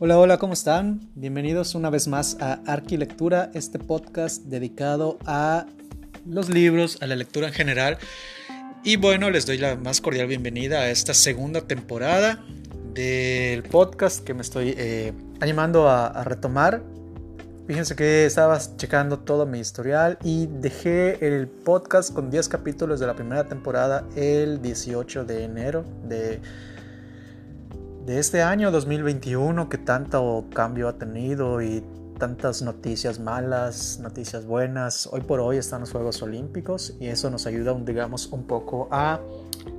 Hola, hola, ¿cómo están? Bienvenidos una vez más a Arquilectura, este podcast dedicado a los libros, a la lectura en general. Y bueno, les doy la más cordial bienvenida a esta segunda temporada del podcast que me estoy eh, animando a, a retomar. Fíjense que estaba checando todo mi historial y dejé el podcast con 10 capítulos de la primera temporada el 18 de enero de de este año 2021 que tanto cambio ha tenido y tantas noticias malas, noticias buenas. Hoy por hoy están los Juegos Olímpicos y eso nos ayuda, digamos, un poco a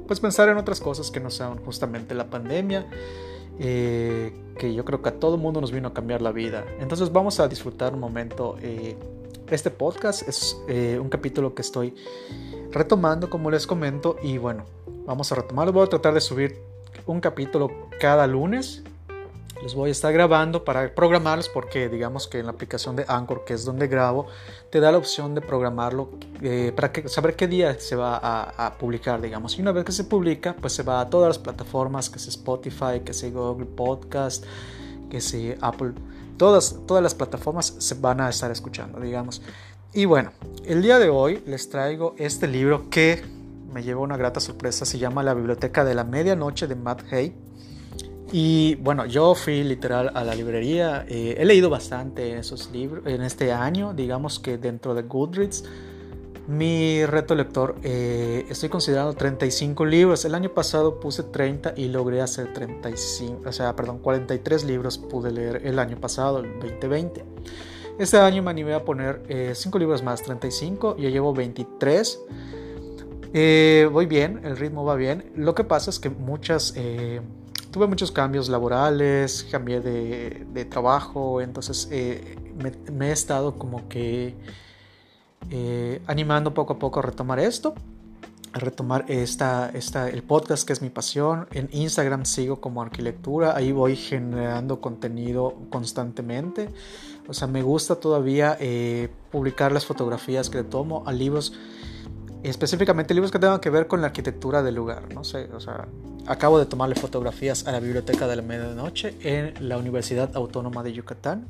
pues pensar en otras cosas que no sean justamente la pandemia, eh, que yo creo que a todo mundo nos vino a cambiar la vida. Entonces vamos a disfrutar un momento. Eh, este podcast es eh, un capítulo que estoy retomando, como les comento, y bueno, vamos a retomarlo. Voy a tratar de subir un capítulo cada lunes. Les voy a estar grabando para programarlos porque digamos que en la aplicación de Anchor, que es donde grabo, te da la opción de programarlo eh, para que, saber qué día se va a, publicar, digamos. Y una vez que se publica, pues se va a todas las plataformas, que sea Spotify, que sea Google Podcast, que sea Apple. Todas, todas las plataformas se van a estar escuchando, digamos. Y bueno, el día de hoy les traigo este libro que me llevó una grata sorpresa. Se llama La Biblioteca de la Medianoche de Matt Hay. Y bueno, yo fui literal a la librería. Eh, he leído bastante esos libros en este año. Digamos que dentro de Goodreads, mi reto lector, eh, estoy considerando 35 libros. El año pasado puse 30 y logré hacer 35, o sea, perdón, 43 libros pude leer el año pasado, el 2020. Este año me animé a poner 5 eh, libros más, 35. Yo llevo 23. Eh, voy bien, el ritmo va bien. Lo que pasa es que muchas, eh, tuve muchos cambios laborales, cambié de, trabajo, entonces eh, me, he estado como que animando poco a poco a retomar esto, a retomar esta, esta, el podcast que es mi pasión. En Instagram sigo como arquitectura, ahí voy generando contenido constantemente. O sea, me gusta todavía publicar las fotografías que tomo a libros específicamente libros que tengan que ver con la arquitectura del lugar. No sé, o sea, acabo de tomarle fotografías a la biblioteca de la medianoche en la Universidad Autónoma de Yucatán,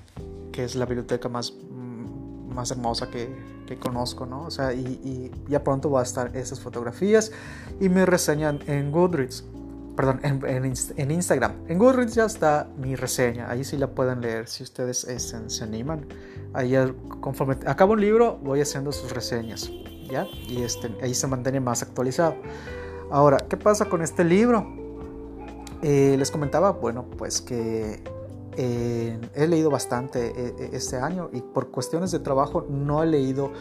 que es la biblioteca más, mm, más hermosa que, que conozco, ¿no? O sea, y, ya pronto va a estar esas fotografías y me reseñan en Goodreads. Perdón, en, en, Instagram. En Goodreads ya está mi reseña. Ahí sí la pueden leer si ustedes se, se animan. Ahí conforme acabo un libro voy haciendo sus reseñas. Y este, ahí se mantiene más actualizado. Ahora, ¿qué pasa con este libro? Eh, les comentaba, bueno, pues que eh, he leído bastante eh, este año y por cuestiones de trabajo no he leído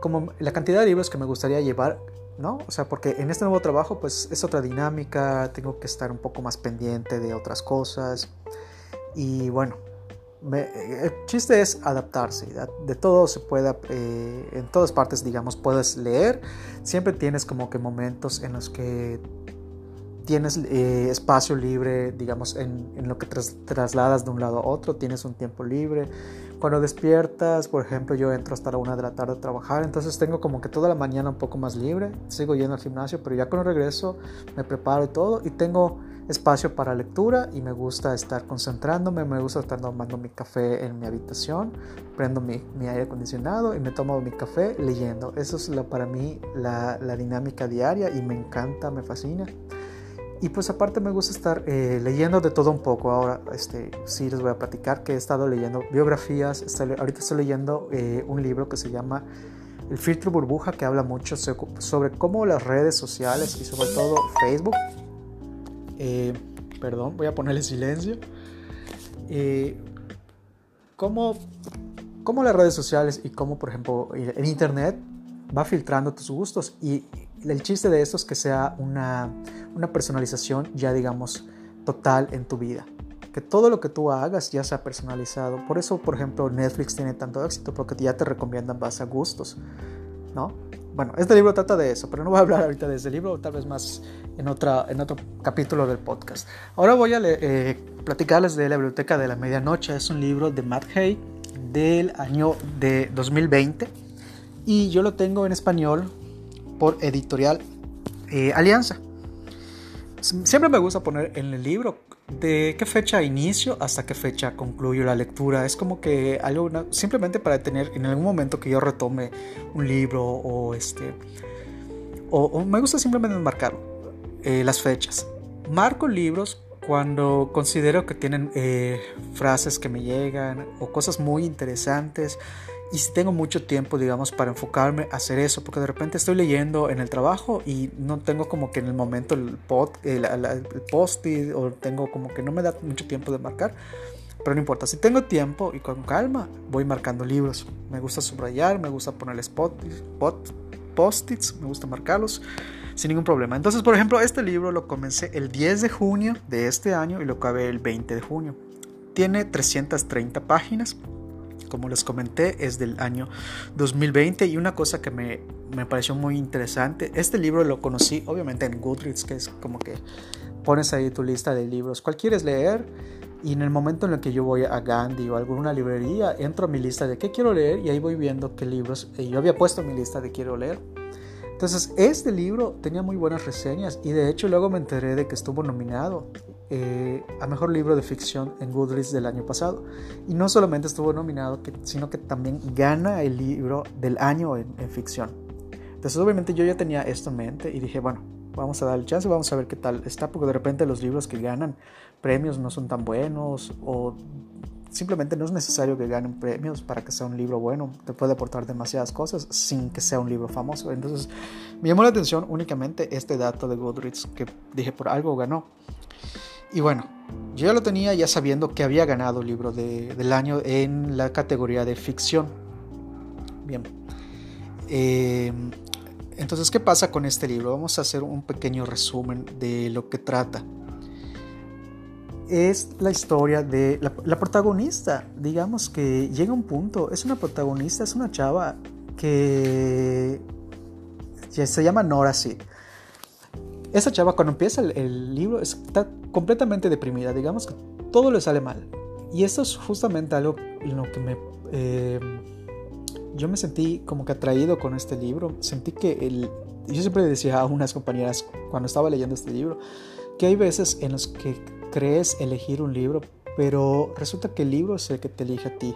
como la cantidad de libros que me gustaría llevar, ¿no? O sea, porque en este nuevo trabajo pues es otra dinámica, tengo que estar un poco más pendiente de otras cosas y bueno, el chiste es adaptarse, de todo se puede, eh, en todas partes, digamos, puedes leer, siempre tienes como que momentos en los que tienes eh, espacio libre, digamos, en, lo que trasladas de un lado a otro, tienes un tiempo libre. Cuando despiertas, por ejemplo, yo entro hasta la una de la tarde a trabajar, entonces tengo como que toda la mañana un poco más libre, sigo yendo al gimnasio, pero ya cuando regreso me preparo y todo y tengo espacio para lectura y me gusta estar concentrándome, me gusta estar tomando mi café en mi habitación, prendo mi, aire acondicionado y me tomo mi café leyendo. Eso es para mí la, dinámica diaria y me encanta, me fascina. Y pues aparte me gusta estar eh, leyendo de todo un poco. Ahora este, sí les voy a platicar que he estado leyendo biografías. ahorita estoy leyendo eh, un libro que se llama El filtro burbuja que habla mucho sobre cómo las redes sociales y sobre todo Facebook eh, perdón, voy a ponerle silencio. Eh, ¿cómo, ¿Cómo las redes sociales y cómo, por ejemplo, el Internet va filtrando tus gustos? Y el chiste de esto es que sea una, una personalización ya, digamos, total en tu vida. Que todo lo que tú hagas ya sea personalizado. Por eso, por ejemplo, Netflix tiene tanto éxito, porque ya te recomiendan base a gustos, ¿no? Bueno, este libro trata de eso, pero no voy a hablar ahorita de ese libro, tal vez más en, otra, en otro capítulo del podcast. Ahora voy a eh, platicarles de La Biblioteca de la Medianoche. Es un libro de Matt Hay del año de 2020 y yo lo tengo en español por editorial eh, Alianza. Siempre me gusta poner en el libro de qué fecha inicio hasta qué fecha concluyo la lectura. Es como que algo simplemente para tener en algún momento que yo retome un libro o este o, me gusta simplemente marcar eh, las fechas. Marco libros cuando considero que tienen eh, frases que me llegan o cosas muy interesantes y si tengo mucho tiempo, digamos, para enfocarme a hacer eso, porque de repente estoy leyendo en el trabajo y no tengo como que en el momento el, el, post-it o tengo como que no me da mucho tiempo de marcar, pero no importa, si tengo tiempo y con calma, voy marcando libros. Me gusta subrayar, me gusta ponerle post-its, me gusta marcarlos sin ningún problema. Entonces, por ejemplo, este libro lo comencé el 10 de junio de este año y lo acabé el 20 de junio. Tiene 330 páginas como les comenté, es del año 2020 y una cosa que me, me pareció muy interesante, este libro lo conocí obviamente en Goodreads, que es como que pones ahí tu lista de libros, ¿cuál quieres leer? Y en el momento en el que yo voy a Gandhi o alguna librería, entro a mi lista de qué quiero leer y ahí voy viendo qué libros, y yo había puesto mi lista de quiero leer. Entonces, este libro tenía muy buenas reseñas y de hecho luego me enteré de que estuvo nominado eh, a Mejor Libro de Ficción en Goodreads del año pasado. Y no solamente estuvo nominado, sino que también gana el libro del año en, ficción. Entonces obviamente yo ya tenía esto en mente y dije, bueno, vamos a dar el chance, vamos a ver qué tal está, porque de repente los libros que ganan premios no son tan buenos o simplemente no es necesario que ganen premios para que sea un libro bueno, te puede aportar demasiadas cosas sin que sea un libro famoso. Entonces me llamó la atención únicamente este dato de Goodreads que dije por algo ganó. Y bueno, yo ya lo tenía ya sabiendo que había ganado el libro del año en la categoría de ficción. Bien. Eh, entonces, ¿qué pasa con este libro? Vamos a hacer un pequeño resumen de lo que trata. Es la historia de la, protagonista. Digamos que llega un punto, es una protagonista, es una chava que se llama Nora Sid. Esa chava cuando empieza el, libro está completamente deprimida, digamos que todo le sale mal. Y esto es justamente algo en lo que me... Eh, yo me sentí como que atraído con este libro. Sentí que el... Yo siempre decía a unas compañeras cuando estaba leyendo este libro que hay veces en los que crees elegir un libro, pero resulta que el libro es el que te elige a ti.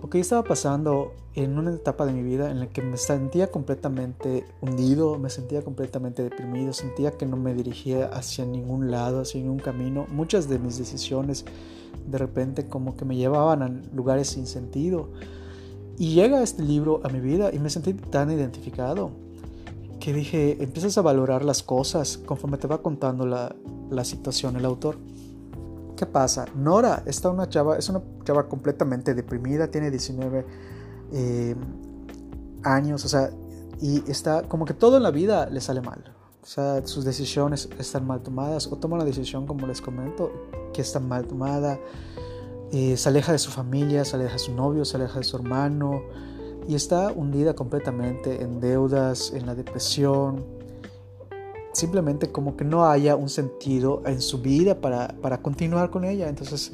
Porque yo estaba pasando en una etapa de mi vida en la que me sentía completamente hundido, me sentía completamente deprimido, sentía que no me dirigía hacia ningún lado, hacia ningún camino. Muchas de mis decisiones de repente como que me llevaban a lugares sin sentido. Y llega este libro a mi vida y me sentí tan identificado que dije, empiezas a valorar las cosas conforme te va contando la, la situación el autor. ¿Qué pasa? Nora está una chava, es una chava completamente deprimida, tiene 19 eh, años, o sea, y está como que todo en la vida le sale mal. O sea, sus decisiones están mal tomadas o toma una decisión, como les comento, que está mal tomada. Eh, se aleja de su familia, se aleja de su novio, se aleja de su hermano y está hundida completamente en deudas, en la depresión, simplemente como que no haya un sentido en su vida para, para continuar con ella. Entonces,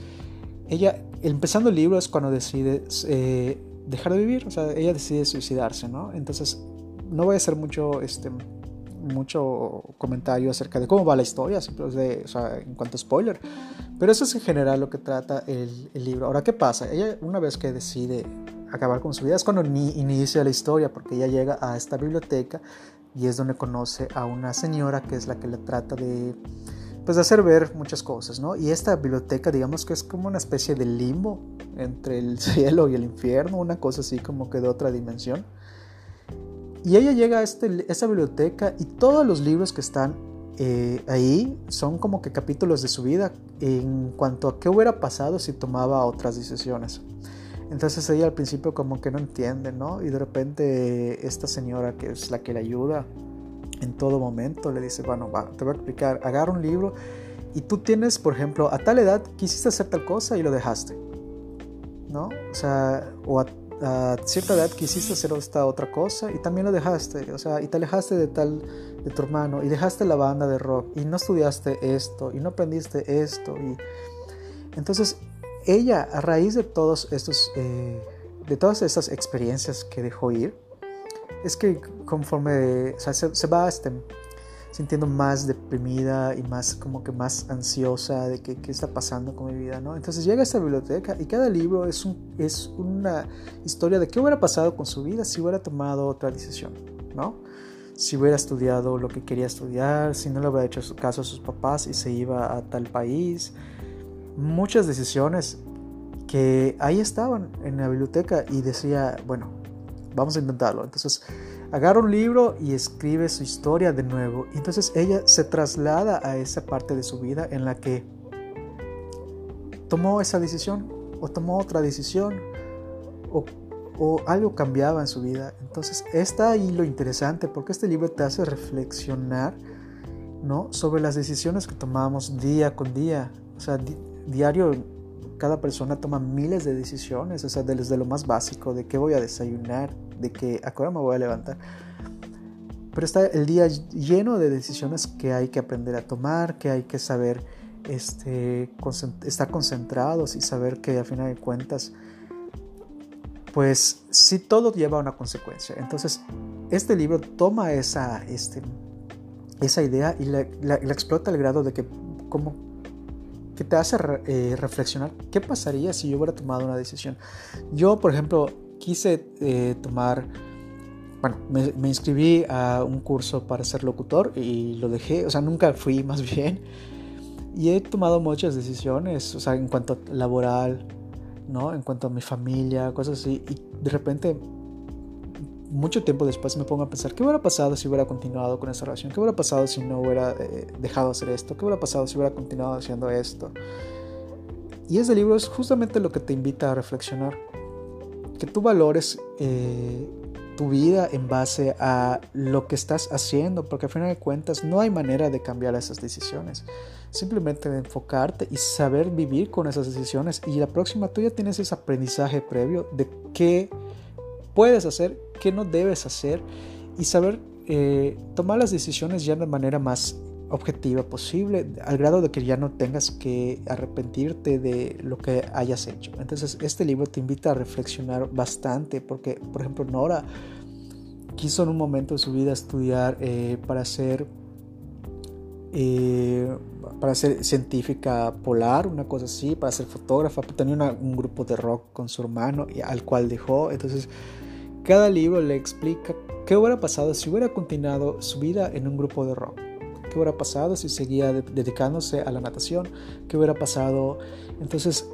ella, empezando el libro es cuando decide eh, dejar de vivir, o sea, ella decide suicidarse, ¿no? Entonces, no voy a hacer mucho, este, mucho comentario acerca de cómo va la historia, o sea, en cuanto a spoiler, pero eso es en general lo que trata el, el, libro. Ahora, ¿qué pasa? Ella, una vez que decide acabar con su vida, es cuando ni inicia la historia, porque ella llega a esta biblioteca y es donde conoce a una señora que es la que le trata de pues de hacer ver muchas cosas, ¿no? Y esta biblioteca, digamos que es como una especie de limbo entre el cielo y el infierno, una cosa así como que de otra dimensión. Y ella llega a este, esta biblioteca y todos los libros que están eh, ahí son como que capítulos de su vida en cuanto a qué hubiera pasado si tomaba otras decisiones. Entonces ella al principio como que no entiende, ¿no? Y de repente esta señora que es la que le ayuda en todo momento le dice, bueno, va, te voy a explicar, agarra un libro y tú tienes, por ejemplo, a tal edad quisiste hacer tal cosa y lo dejaste, ¿no? O sea, o a, cierta edad quisiste hacer esta otra cosa y también lo dejaste, o sea, y te alejaste de tal, de tu hermano y dejaste la banda de rock y no estudiaste esto y no aprendiste esto y entonces ella, a raíz de todos estos, eh, de todas estas experiencias que dejó ir, es que conforme se, va este, sintiendo más deprimida y más como que más ansiosa de qué está pasando con mi vida, ¿no? Entonces llega a esta biblioteca y cada libro es, un, es una historia de qué hubiera pasado con su vida si hubiera tomado otra decisión, ¿no? Si hubiera estudiado lo que quería estudiar, si no le hubiera hecho caso a sus papás y se iba a tal país. Muchas decisiones que ahí estaban en la biblioteca y decía, bueno, vamos a intentarlo. Entonces agarra un libro y escribe su historia de nuevo. Entonces ella se traslada a esa parte de su vida en la que tomó esa decisión o tomó otra decisión o, algo cambiaba en su vida. Entonces está ahí lo interesante porque este libro te hace reflexionar ¿no? sobre las decisiones que tomamos día con día. O sea, diario cada persona toma miles de decisiones, o sea, desde lo más básico, de qué voy a desayunar, de a qué hora me voy a levantar. Pero está el día lleno de decisiones que hay que aprender a tomar, que hay que saber este, estar concentrados y saber que al final de cuentas, pues sí todo lleva a una consecuencia. Entonces, este libro toma esa, este, esa idea y la, la explota al grado de que como que te hace eh, reflexionar qué pasaría si yo hubiera tomado una decisión. Yo, por ejemplo, quise eh, tomar, bueno, me, inscribí a un curso para ser locutor y lo dejé, o sea, nunca fui más bien. Y he tomado muchas decisiones, o sea, en cuanto a laboral, ¿no? En cuanto a mi familia, cosas así. Y de repente mucho tiempo después me pongo a pensar, ¿qué hubiera pasado si hubiera continuado con esa relación? ¿Qué hubiera pasado si no hubiera eh, dejado de hacer esto? ¿Qué hubiera pasado si hubiera continuado haciendo esto? Y ese libro es justamente lo que te invita a reflexionar. Que tú valores eh, tu vida en base a lo que estás haciendo, porque al final de cuentas no hay manera de cambiar esas decisiones. Simplemente enfocarte y saber vivir con esas decisiones. Y la próxima tú ya tienes ese aprendizaje previo de qué puedes hacer, qué no debes hacer y saber eh, tomar las decisiones ya de manera más objetiva posible, al grado de que ya no tengas que arrepentirte de lo que hayas hecho. Entonces este libro te invita a reflexionar bastante porque, por ejemplo, Nora quiso en un momento de su vida estudiar eh, para ser eh, para ser científica polar, una cosa así, para ser fotógrafa, tenía un grupo de rock con su hermano al cual dejó, entonces cada libro le explica qué hubiera pasado si hubiera continuado su vida en un grupo de rock. ¿Qué hubiera pasado si seguía dedicándose a la natación? ¿Qué hubiera pasado? Entonces,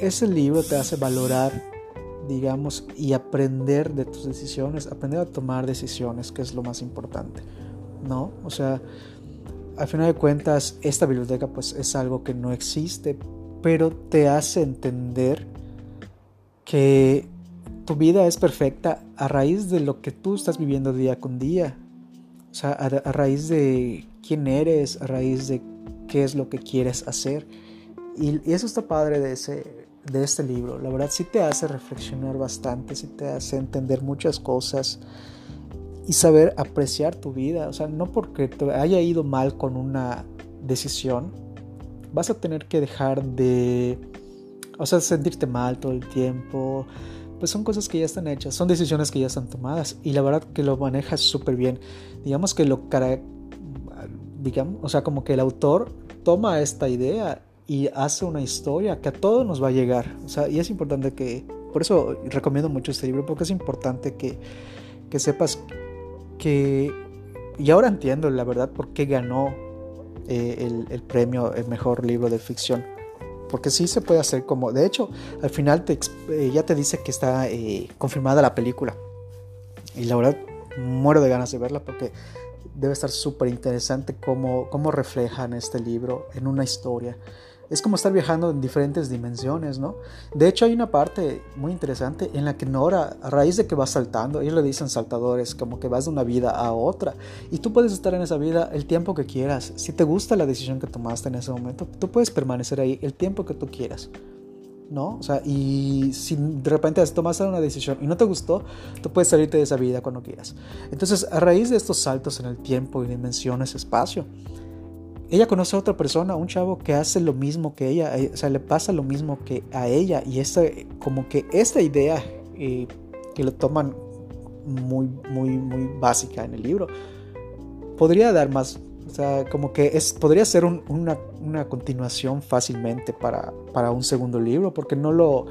ese libro te hace valorar, digamos, y aprender de tus decisiones, aprender a tomar decisiones, que es lo más importante, ¿no? O sea, al final de cuentas, esta biblioteca pues es algo que no existe, pero te hace entender que tu vida es perfecta a raíz de lo que tú estás viviendo día con día. O sea, a, raíz de quién eres, a raíz de qué es lo que quieres hacer. Y, eso está padre de, ese, de este libro. La verdad sí te hace reflexionar bastante, sí te hace entender muchas cosas y saber apreciar tu vida. O sea, no porque te haya ido mal con una decisión, vas a tener que dejar de, o sea, sentirte mal todo el tiempo, pues son cosas que ya están hechas, son decisiones que ya están tomadas y la verdad que lo manejas súper bien. Digamos que lo digamos, o sea, como que el autor toma esta idea y hace una historia que a todos nos va a llegar. O sea, y es importante que, por eso recomiendo mucho este libro, porque es importante que, que sepas que, y ahora entiendo la verdad por qué ganó eh, el, el premio, el mejor libro de ficción porque sí se puede hacer como, de hecho, al final te, eh, ya te dice que está eh, confirmada la película. Y la verdad, muero de ganas de verla porque debe estar súper interesante cómo, cómo reflejan este libro en una historia es como estar viajando en diferentes dimensiones, ¿no? De hecho hay una parte muy interesante en la que Nora, a raíz de que va saltando, ellos le dicen saltadores, como que vas de una vida a otra, y tú puedes estar en esa vida el tiempo que quieras. Si te gusta la decisión que tomaste en ese momento, tú puedes permanecer ahí el tiempo que tú quieras. ¿no? O sea, y si de repente tomaste una decisión y no te gustó, tú puedes salirte de esa vida cuando quieras. Entonces, a raíz de estos saltos en el tiempo y dimensiones, espacio, ella conoce a otra persona, un chavo que hace lo mismo que ella, eh, o sea, le pasa lo mismo que a ella y esta, como que esta idea eh, que lo toman muy, muy, muy básica en el libro, podría dar más, O sea, como que es, podría ser una, una, continuación fácilmente para, para, un segundo libro, porque no lo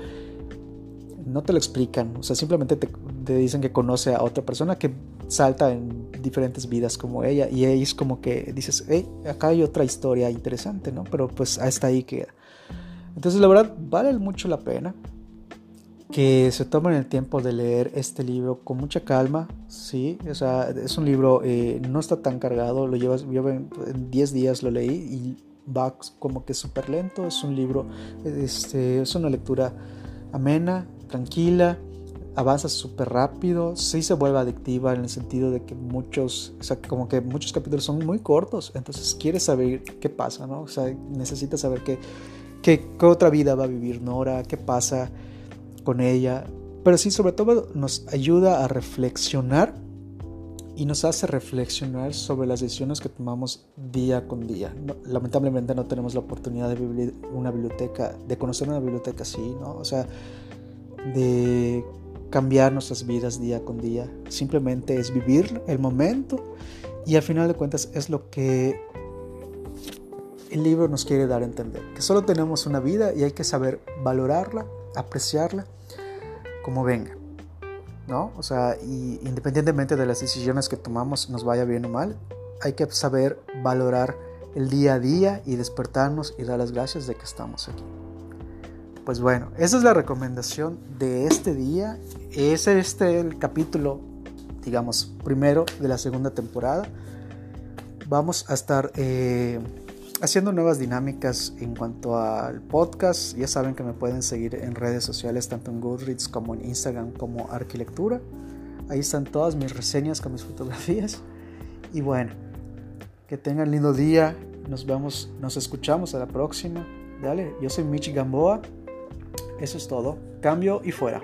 no te lo explican. O sea, simplemente te, te, dicen que conoce a otra persona que salta en diferentes vidas como ella. Y ahí es como que dices, hey, acá hay otra historia interesante, ¿no? Pero pues hasta ahí queda. Entonces, la verdad, vale mucho la pena que se tomen el tiempo de leer este libro con mucha calma, sí, o sea, es un libro, eh, no está tan cargado, lo llevas, yo en 10 días lo leí y va como que súper lento, es un libro, este, es una lectura amena, tranquila, avanza súper rápido, sí se vuelve adictiva en el sentido de que muchos, o sea, como que muchos capítulos son muy cortos, entonces quieres saber qué pasa, ¿no? O sea, necesitas saber qué, qué, qué otra vida va a vivir Nora, qué pasa con ella, pero sí sobre todo nos ayuda a reflexionar y nos hace reflexionar sobre las decisiones que tomamos día con día. lamentablemente no tenemos la oportunidad de vivir una biblioteca, de conocer una biblioteca así, ¿no? O sea, de cambiar nuestras vidas día con día. Simplemente es vivir el momento y al final de cuentas es lo que el libro nos quiere dar a entender. Que solo tenemos una vida y hay que saber valorarla, apreciarla como venga. ¿No? O sea, y independientemente de las decisiones que tomamos, nos vaya bien o mal, hay que saber valorar el día a día y despertarnos y dar las gracias de que estamos aquí. Pues bueno, esa es la recomendación de este día. Es este el capítulo, digamos, primero de la segunda temporada. Vamos a estar eh, haciendo nuevas dinámicas en cuanto al podcast. Ya saben que me pueden seguir en redes sociales, tanto en Goodreads como en Instagram como Arquilectura. Ahí están todas mis reseñas con mis fotografías. Y bueno, que tengan lindo día. Nos vemos, nos escuchamos a la próxima. Dale, yo soy Michi Gamboa. Eso es todo. Cambio y fuera.